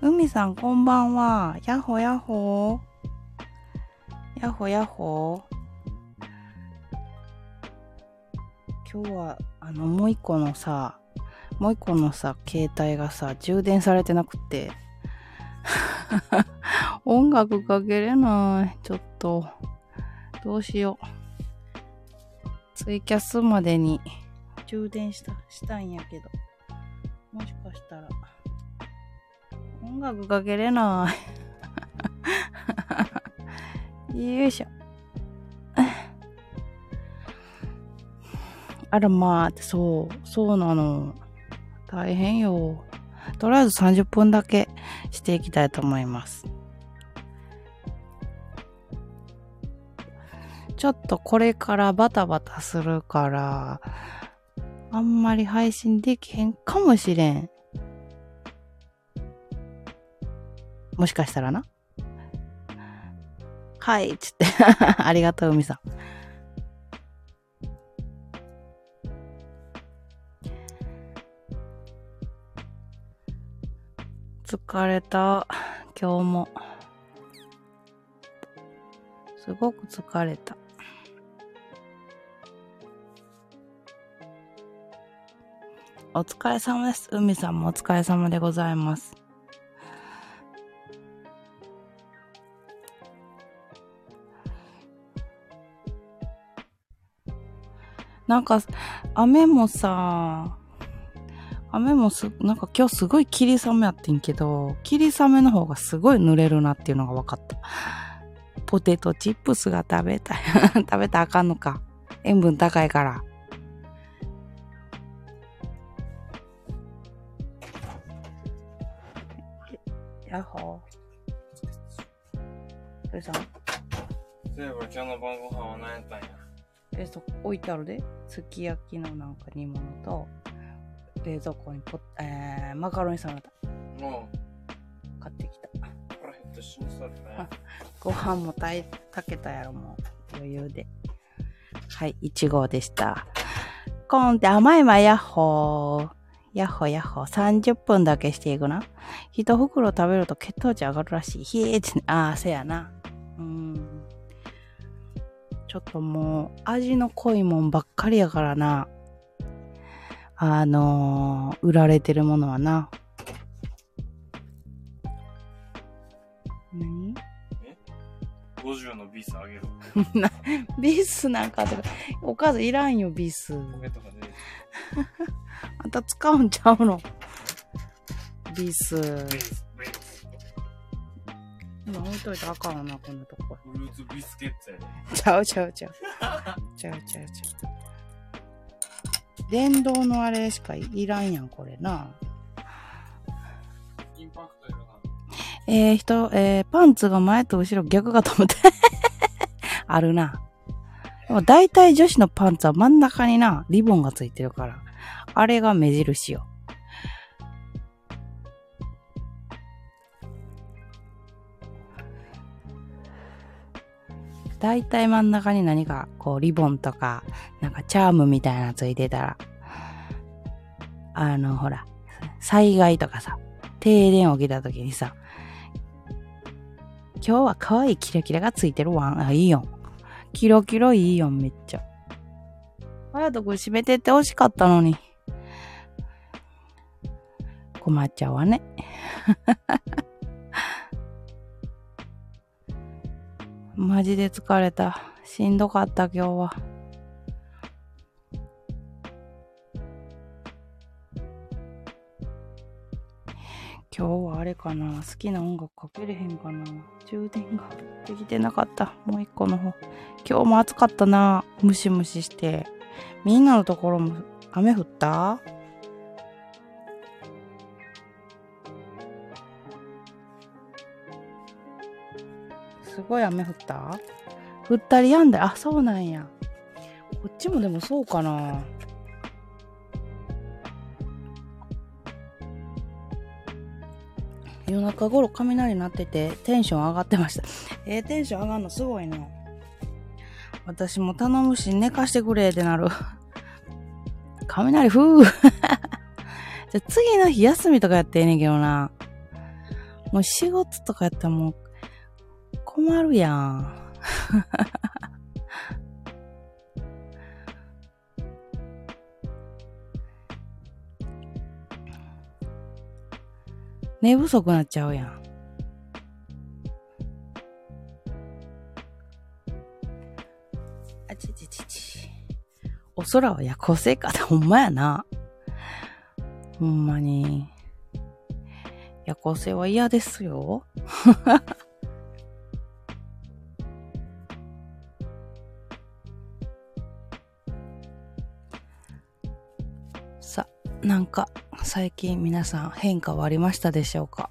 海さんこんばんは。やほやっほやほやっほ今日は、あの、もう一個のさ、もう一個のさ、携帯がさ、充電されてなくて。音楽かけれない。ちょっと。どうしよう。ツイキャスまでに充電した、したんやけど。楽かけれない。よいしょ。あらまあ、そう、そうなの。大変よ。とりあえず30分だけしていきたいと思います。ちょっとこれからバタバタするから、あんまり配信できへんかもしれん。もしかしたらな。はい、つって。ありがとう、海さん。疲れた。今日も。すごく疲れた。お疲れ様です。海さんもお疲れ様でございます。なんか、雨もさ、雨もす、なんか今日すごい霧雨やってんけど、霧雨の方がすごい濡れるなっていうのが分かった。ポテトチップスが食べたい。食べたらあかんのか。塩分高いから。やっほー。それさん？そういえば今日の晩ご飯は何やったんや？え、そ置いてあるで。すき焼きのなんか煮物と、冷蔵庫にポえー、マカロニサラダ。買ってきた。腹減って死にそうね。ご飯も炊けたやろ、もう。余裕で。はい、1号でした。コーンって甘いわ、ヤッホー。ヤッホーヤッホー。30分だけしていくな。一袋食べると血糖値上がるらしい。ひえーって、ああ、せやな。うん。ちょっともう味の濃いもんばっかりやからな。あのー、売られてるものはな。何？え ?50 のビスあげる。ビスなんかとか、おかずいらんよ、ビス。あん た使うんちゃうの？ビス。ビス今置いといたらあかんわな、こんなとこ。フルーツビスケッツやね。ちゃうちゃうちゃう。ちゃうちゃうちゃう。電動のあれしかいらんやん、これな。インパクトいるな。えー、人、えー、パンツが前と後ろ逆かと思って あるな。でも大体女子のパンツは真ん中にな、リボンがついてるから。あれが目印よ。大体真ん中に何かこうリボンとか、なんかチャームみたいなついてたら、あのほら、災害とかさ、停電起きた時にさ、今日は可愛いキラキラがついてるわん。あ、いいよ。キロキロいいよ、めっちゃ。隼人くん閉めてって欲しかったのに。困っちゃうわね。マジで疲れた。しんどかった、今日は。今日はあれかな好きな音楽かけれへんかな充電ができてなかった。もう一個の方。今日も暑かったなムシムシして。みんなのところも雨降った？すごい雨降った？降ったりやんだあ、そうなんや。こっちもでもそうかな。夜中頃雷鳴っててテンション上がってました。えー、テンション上がるのすごいな。私も頼むし寝かしてくれってなる。雷ふー じゃ次の日休みとかやってええねんけどな。もう4月とかやったらもう困るやん。寝不足なっちゃうやん。あちちちち。お空は夜行性かほんまやな。ほんまに。夜行性は嫌ですよ。なんか、最近皆さん変化はありましたでしょうか？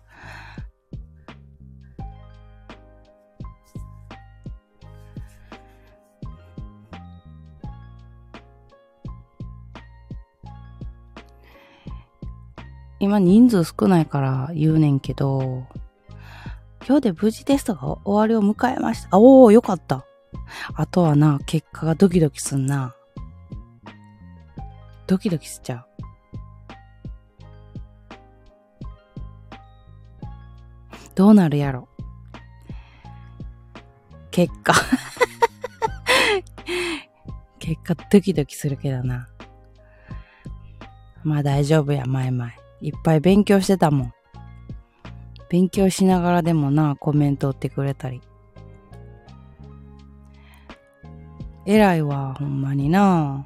今人数少ないから言うねんけど、今日で無事テストが終わりを迎えました。あ、おー、よかった。あとはな、結果がドキドキすんな。ドキドキしちゃう。どうなるやろ。結果。結果ドキドキするけどな。まあ大丈夫や、前々。いっぱい勉強してたもん。勉強しながらでもな、コメント打ってくれたり。偉いわ、ほんまにな。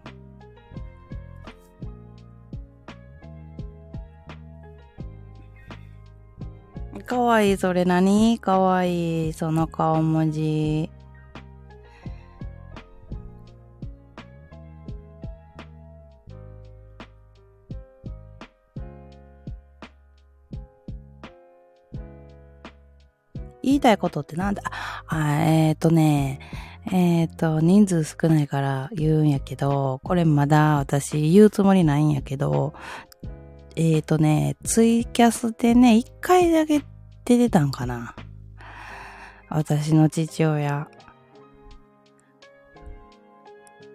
かわいい、それ何？かわいい、その顔文字。言いたいことってなんだ？あ、えっ、ー、とね、えっ、ー、と、人数少ないから言うんやけど、これまだ私言うつもりないんやけど、えっ、ー、とね、ツイキャスでね、一回だけ出てたんかな？私の父親。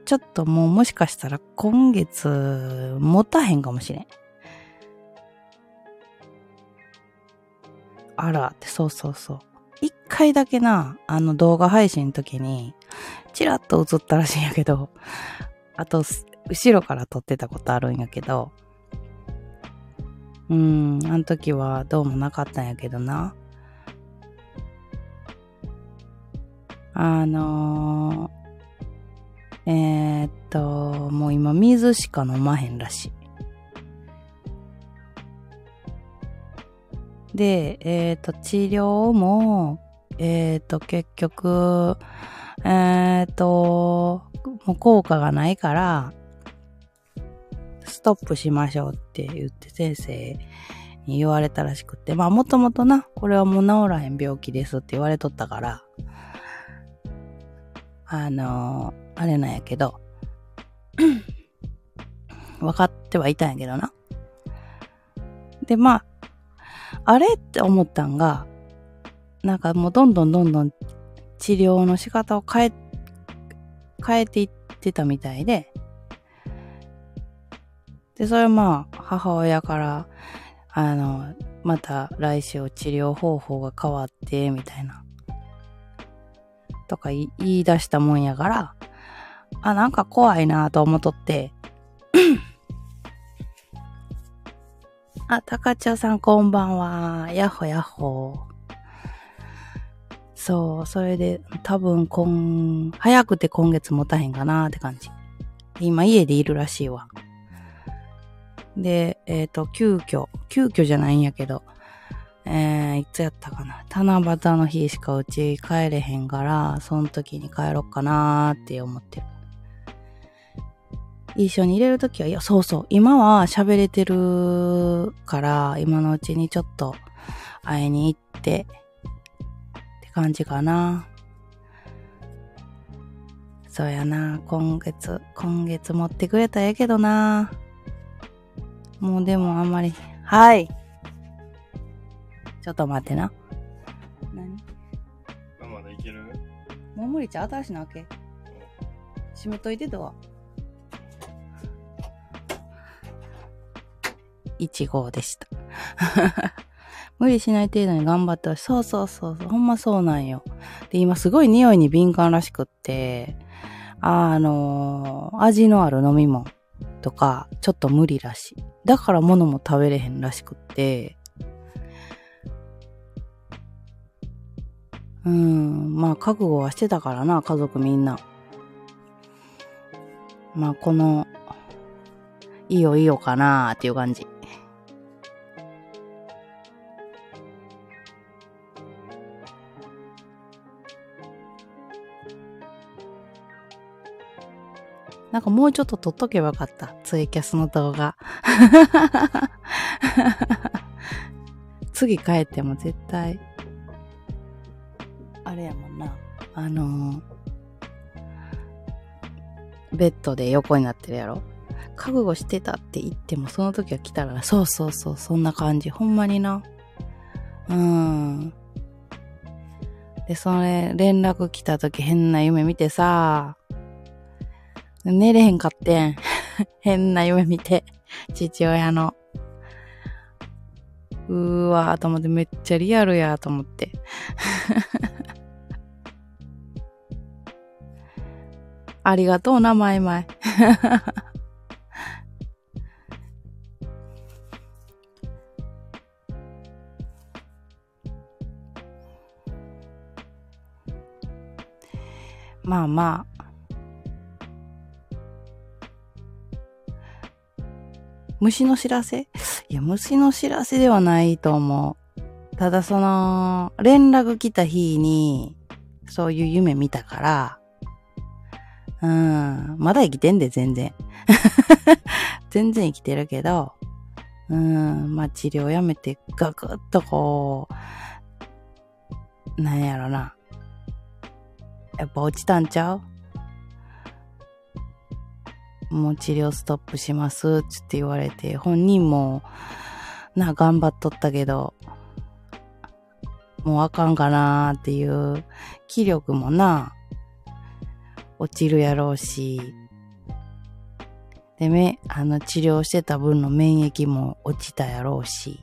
ちょっともうもしかしたら今月持たへんかもしれん。あらって、そうそうそう。一回だけな、あの動画配信の時に、チラッと映ったらしいんやけど、あと、後ろから撮ってたことあるんやけど、うん、あの時はどうもなかったんやけどな。あのー、えー、っと、もう今水しか飲まへんらしい。で、えっ、と、治療も、えっ、と、結局、えっ、と、もう効果がないから、ストップしましょうって言って先生に言われたらしくて、まあもともとな、これはもう治らへん病気ですって言われとったから、あのあれなんやけど、分かってはいたんやけどな。で、まあ、あれって思ったんが、なんかもうどんどんどんどん治療の仕方を変え、変えていってたみたいで、で、それまあ、母親から、あの、また来週治療方法が変わって、みたいな、とか言い出したもんやから、あ、なんか怖いなと思っとって、あ、高千代さんこんばんは。やっほやっほ。そう、それで多分今、早くて今月持たへんかなって感じ。今家でいるらしいわ。で、えっ、ー、と、急遽、急遽じゃないんやけど、えー、いつやったかな。七夕の日しかうち帰れへんから、その時に帰ろっかなーって思ってる。一緒に入れるときは、いや、そうそう、今は喋れてるから、今のうちにちょっと会いに行って、って感じかな。そうやな、今月、今月持ってくれたらええけどな。もうでもあんまり、はい。ちょっと待ってな。何？まだいける？もう無理ちゃう？新しいなわけ。閉めといてドア。1号でした。無理しない程度に頑張ってほしい。そうそうそうそう。ほんまそうなんよ。で、今すごい匂いに敏感らしくって、あのー味のある飲み物とか、ちょっと無理らしい。だから物も食べれへんらしくって、うん、まあ覚悟はしてたからな、家族みんな。まあこの、いいよいいよかなーっていう感じ。なんかもうちょっと撮っとけばよかった。ツイキャスの動画。次帰っても絶対、あれやもんな。あのーベッドで横になってるやろ覚悟してたって言ってもその時は来たら、そうそうそう、そんな感じ。ほんまにな。うーん。で、それ、連絡来た時変な夢見てさ、寝れへんかってん。変な夢見て。父親の。うーわーと思ってめっちゃリアルやーと思って。ありがとうな、マイマイ。まあま虫の知らせ？いや、虫の知らせではないと思う。ただその、連絡来た日に、そういう夢見たから、うん、まだ生きてんで、全然。全然生きてるけど、うん、まあ治療やめてガクッとこう、なんやろな。やっぱ落ちたんちゃう？もう治療ストップします、って言われて、本人も、な、頑張っとったけど、もうあかんかなーっていう、気力もな、落ちるやろうし、で、め、あの、治療してた分の免疫も落ちたやろうし。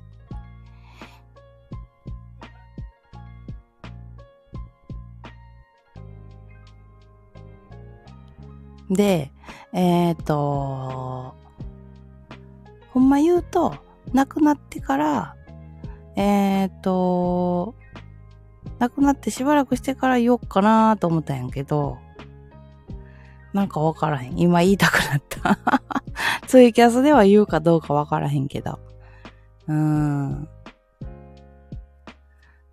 で、えっ、と、ほんま言うと、亡くなってから、えっ、と、亡くなってしばらくしてから言おうかなと思ったんやけど、なんかわからへん。今言いたくなった。ツイキャスでは言うかどうかわからへんけど。うーん。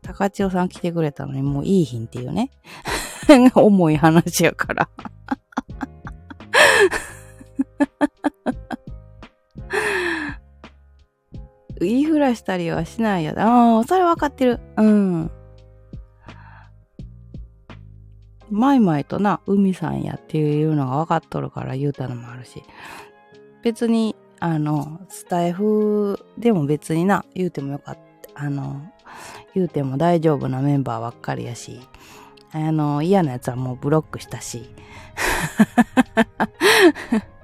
高千代さん来てくれたのにもういい日っていうね。重い話やから。言いふらしたりはしないやああ、それ分かってる。うん。マイマイとな、海さんやっていうのが分かっとるから言うたのもあるし。別に、あの、スタイフでも別にな、言うてもよかった。あの、言うても大丈夫なメンバーばっかりやし。あの、嫌なやつはもうブロックしたし。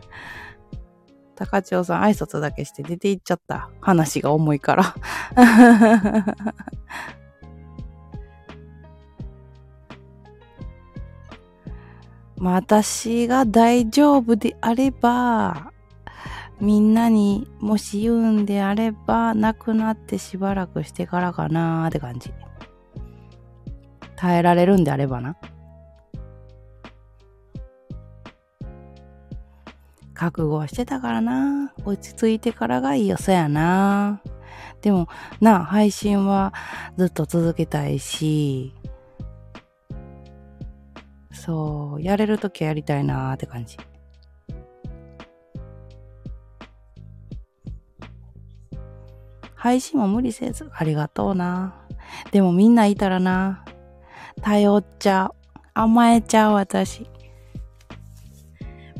高千代さん挨拶だけして出て行っちゃった。話が重いから。私が大丈夫であれば、みんなにもし言うんであれば、亡くなってしばらくしてからかなーって感じ。耐えられるんであればな。覚悟はしてたからな。落ち着いてからがいいよ、そやな。でも、な、配信はずっと続けたいし、そう、やれるときはやりたいなーって感じ。配信も無理せず、ありがとうな。でもみんないたらな、頼っちゃう。甘えちゃう、私。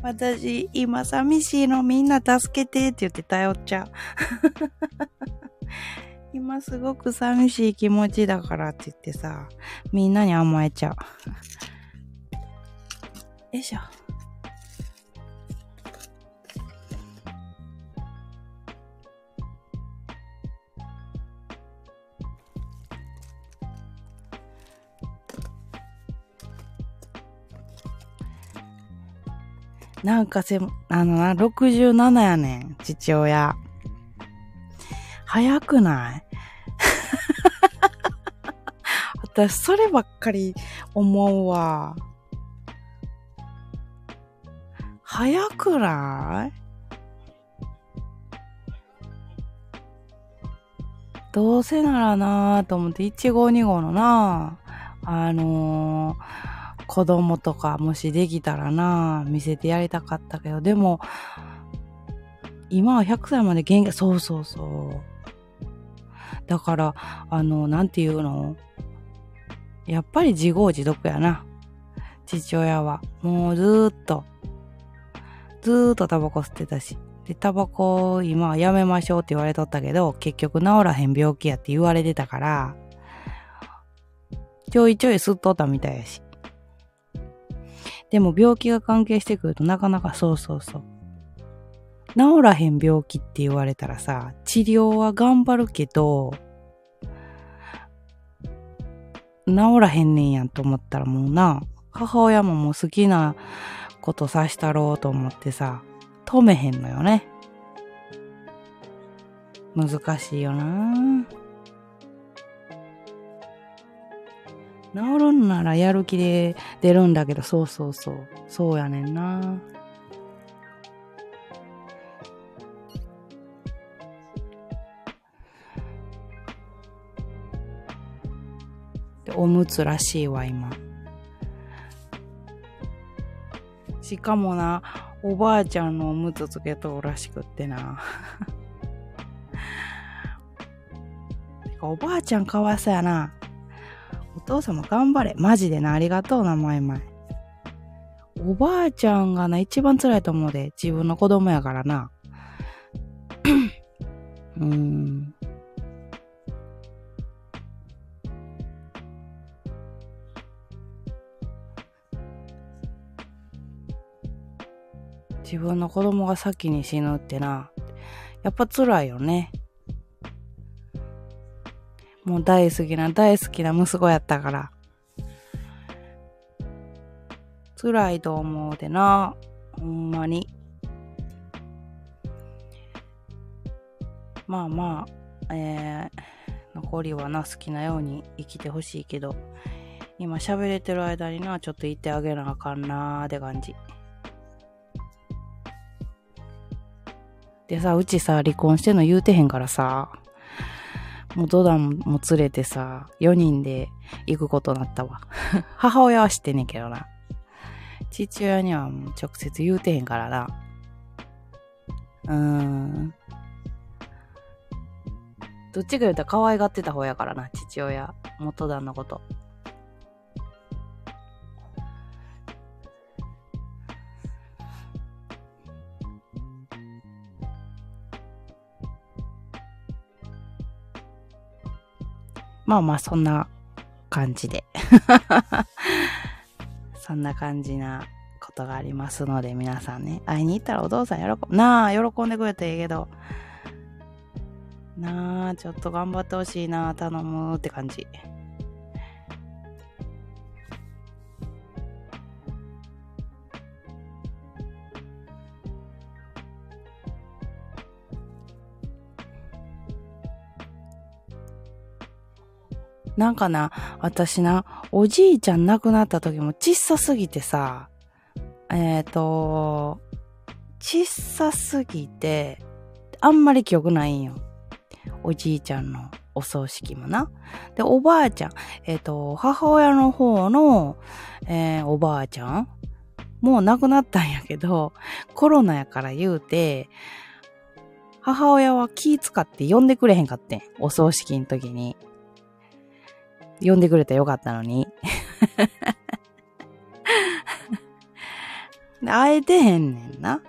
私、今寂しいのみんな助けてって言って頼っちゃう。今すごく寂しい気持ちだからって言ってさ、みんなに甘えちゃう。よいしょ。なんかせ、あのな、67やねん、父親。早くない？私、そればっかり思うわ。早くない？どうせならなぁと思って、1号2号のなぁあのー子供とかもしできたらな見せてやりたかったけど、でも、今は100歳まで元気、そうそうそう。だから、あの、なんていうの？やっぱり自業自得やな。父親は。もうずーっと、ずーっとタバコ吸ってたし。で、タバコ今はやめましょうって言われとったけど、結局治らへん病気やって言われてたから、ちょいちょい吸っとったみたいやし。でも病気が関係してくるとなかなかそうそうそう。治らへん病気って言われたらさ、治療は頑張るけど、治らへんねんやんと思ったらもうな、母親ももう好きなことさしたろうと思ってさ、止めへんのよね。難しいよなぁ治るんならやる気で出るんだけど、そうそうそう。そうやねんな。でおむつらしいわ、今。しかもな、おばあちゃんのおむつつけとるらしくってな。おばあちゃんかわいそうやな。父様頑張れ。マジでな、ありがとうな、まいまい。おばあちゃんがな、一番辛いと思うで。自分の子供やからな。うーん。自分の子供が先に死ぬってな、やっぱ辛いよね。もう大好きな大好きな息子やったから。辛いと思うでな。ほんまに。まあまあ、えー、残りはな、好きなように生きてほしいけど、今喋れてる間にな、ちょっと言ってあげなあかんなーって感じ。でさ、うちさ、離婚してんの言うてへんからさ、もうドダンも連れてさ、4人で行くことになったわ。母親は知ってんねんけどな。父親にはもう直接言うてへんからな。うーん。どっちか言うたら可愛がってた方やからな、父親。元旦のこと。まあまあ、そんな感じで。そんな感じなことがありますので、皆さんね、会いに行ったらお父さん喜ぶ。なあ、喜んでくれていいけど、なあ、ちょっと頑張ってほしいな、頼むって感じ。なんかな、私な、おじいちゃん亡くなった時も小さすぎてさ、えっ、ー、と、小さすぎて、あんまり記憶ないんよ。おじいちゃんのお葬式もな。で、おばあちゃん、えっ、ー、と、母親の方の、えー、おばあちゃんもう亡くなったんやけど、コロナやから言うて、母親は気使って呼んでくれへんかってん。お葬式の時に。呼んでくれたらよかったのに。会えてへんねんな。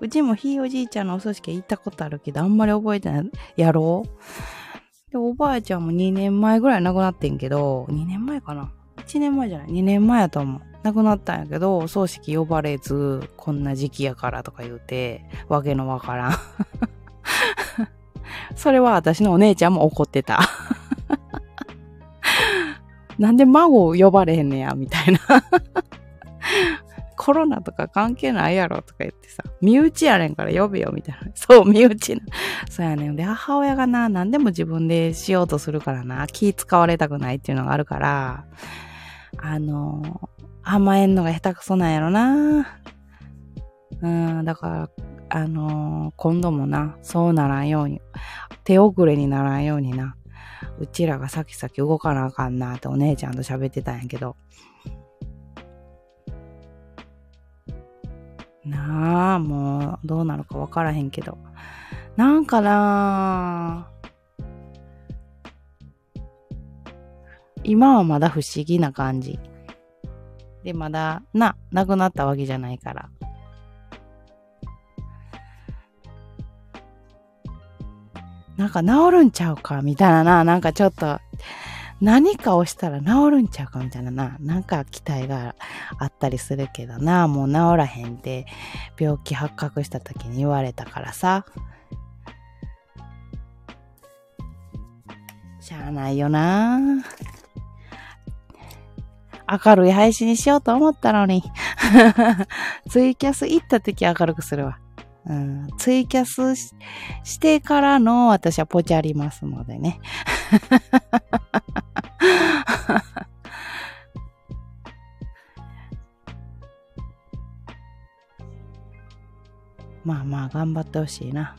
うちもひいおじいちゃんのお葬式行ったことあるけど、あんまり覚えてない。やろうで、おばあちゃんも2年前ぐらい亡くなってんけど、2年前かな ?1 年前じゃない ?2 年前やと思う。亡くなったんやけど、葬式呼ばれず、こんな時期やからとか言うて、わけのわからん。それは私のお姉ちゃんも怒ってた。なんで孫を呼ばれへんねや、みたいな。コロナとか関係ないやろとか言ってさ、身内やねんから呼べよみたいな。そう、身内な。そうやねん。で、母親がな、何でも自分でしようとするからな、気使われたくないっていうのがあるから、あの、甘えんのが下手くそなんやろな。うん、だから、あの、今度もな、そうならんように、手遅れにならんようにな、うちらが先々動かなあかんなってお姉ちゃんと喋ってたんやけど。なあ、もう、どうなるかわからへんけど。なんかな今はまだ不思議な感じ。で、まだ、な、亡くなったわけじゃないから。なんか治るんちゃうかみたいなな、なんかちょっと、何かをしたら治るんちゃうかみたいなな、なんか期待があったりするけどな、もう治らへんって病気発覚した時に言われたからさ。しゃあないよな。明るい配信にしようと思ったのに。ツイキャス行った時明るくするわ。うん、ツイキャスしてからの私はポチありますのでね。まあまあ頑張ってほしいな。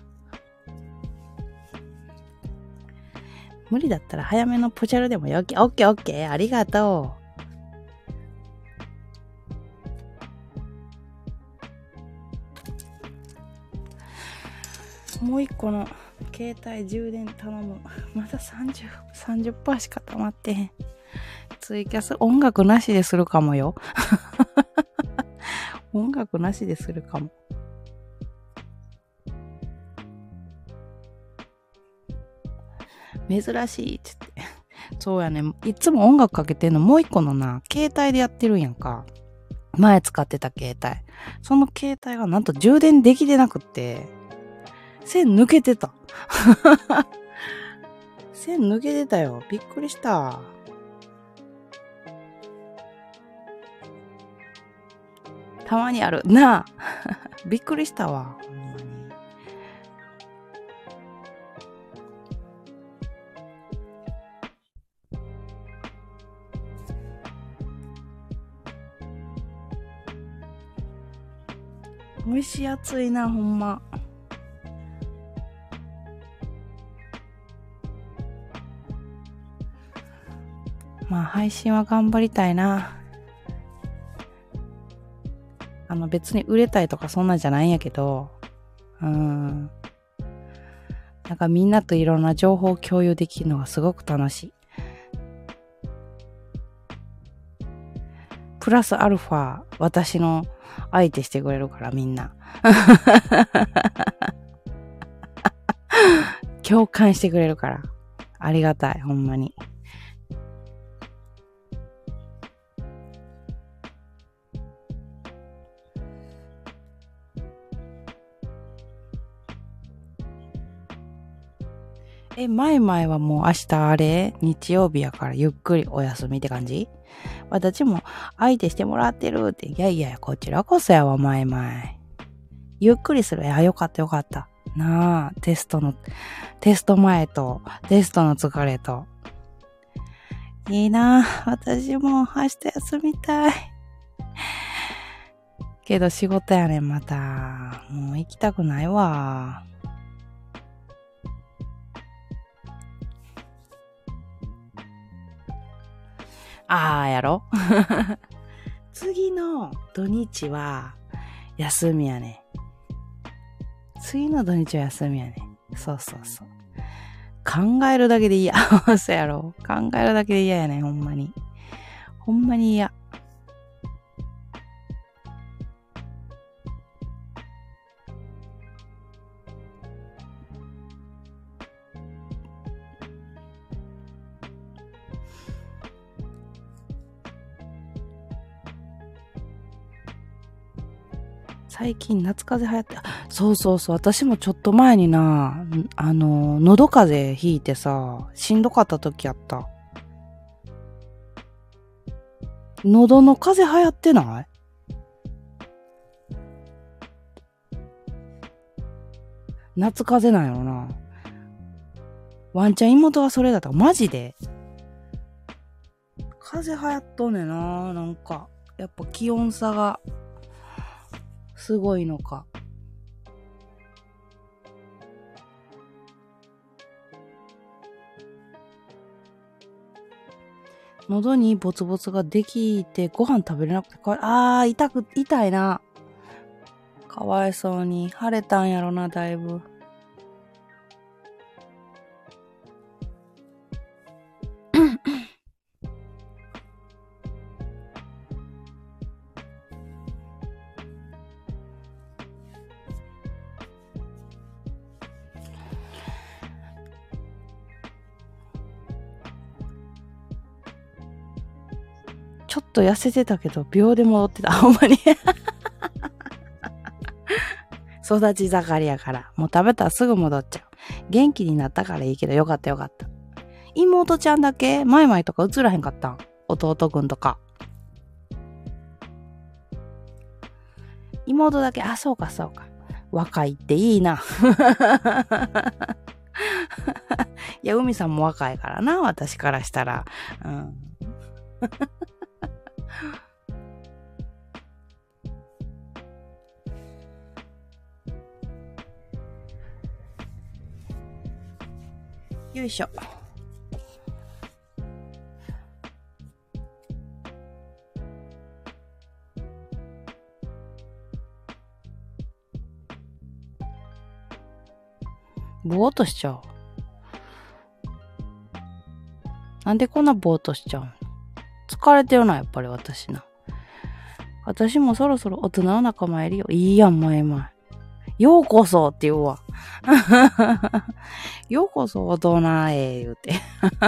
無理だったら早めのポチャルでもよき。オッケーオッケー。ありがとう。もう一個の携帯充電頼む。まだ30、30%しか溜まってへん。ツイキャス音楽なしでするかもよ。音楽なしでするかも。珍しいって言って。そうやね。いつも音楽かけてんのもう一個のな、携帯でやってるんやんか。前使ってた携帯。その携帯がなんと充電できてなくって、線抜けてた。線抜けてたよ。びっくりした。たまにある。なあ。びっくりしたわ。ほんまに。蒸し暑い。な、ほんま。まあ配信は頑張りたいな。あの別に売れたいとかそんなんじゃないんやけど、うん。なんかみんなといろんな情報を共有できるのがすごく楽しい。プラスアルファ、私の相手してくれるからみんな。共感してくれるから。ありがたい、ほんまに。え、前々はもう明日あれ日曜日やからゆっくりお休みって感じ？私も相手してもらってるって。いやいや、こちらこそやわ、前々。ゆっくりする。いや、よかったよかった。なあ、テストの、テスト前と、テストの疲れと。いいなあ私も明日休みたい。けど仕事やねん、また。もう行きたくないわ。ああ、やろ？次の土日は休みやね。次の土日は休みやね。そうそうそう。考えるだけで嫌。そうやろ。考えるだけで嫌やね。ほんまに。ほんまに嫌。最近夏風邪流行って、そうそうそう、私もちょっと前にな、あの、喉風邪ひいてさ、しんどかった時やった。喉の風邪流行ってない？夏風邪なんやろな。ワンちゃん妹はそれだったマジで？風邪流行っとんねんな。なんか、やっぱ気温差がすごいのか。喉にボツボツができてご飯食べれなくてかわい、あー、痛く、痛いな。かわいそうに。腫れたんやろな、だいぶ。と痩せてたけど、秒で戻ってた。ほんまに。育ち盛りやから。もう食べたらすぐ戻っちゃう。元気になったからいいけど、よかったよかった。妹ちゃんだけマイマイとか映らへんかったん弟くんとか。妹だけ、あ、そうかそうか。若いっていいな。いや、海さんも若いからな、私からしたら。うん。よいしょ。ぼーっとしちゃう。なんでこんなぼーっとしちゃう疲れてるな、やっぱり私な。私もそろそろ大人の仲間いるよ。いいやん、前々。ようこそって言うわ。ようこそ大人へ言うて。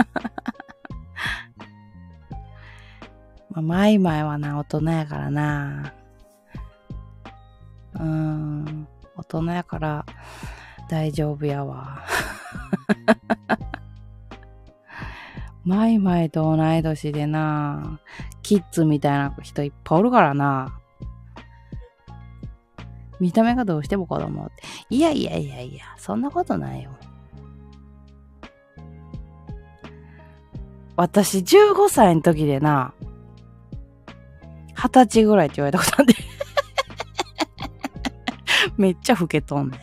まあ、マイマイはな、大人やからな。うーん、大人やから大丈夫やわ。マイマイと同い年でな、キッズみたいな人いっぱいおるからな。見た目がどうしても子供って。いやいやいやいや、そんなことないよ。私15歳の時でな、20歳ぐらいって言われたことあんで。めっちゃ老けとんねん。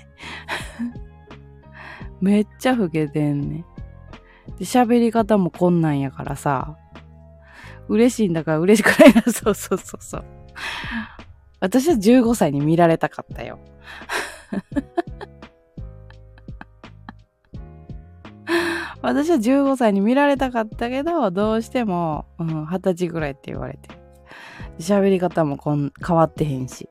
めっちゃ老けてんねん。喋り方もこんなんやからさ、嬉しいんだから嬉しくないな。そうそうそうそう。私は15歳に見られたかったよ。私は15歳に見られたかったけど、どうしても、うん、20歳ぐらいって言われて。喋り方もこん変わってへんし。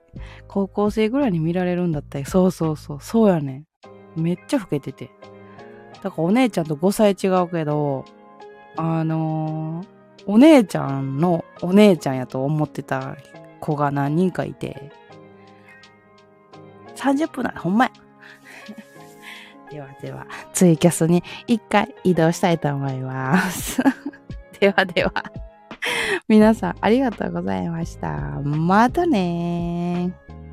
高校生ぐらいに見られるんだったよ。そうそうそう。そうやねん。めっちゃ老けてて。だからお姉ちゃんと5歳違うけど、あのーお姉ちゃんのお姉ちゃんやと思ってた子が何人かいて、30分なほんまや。ではでは、ツイキャスに一回移動したいと思います。ではでは、皆さんありがとうございました。またねー。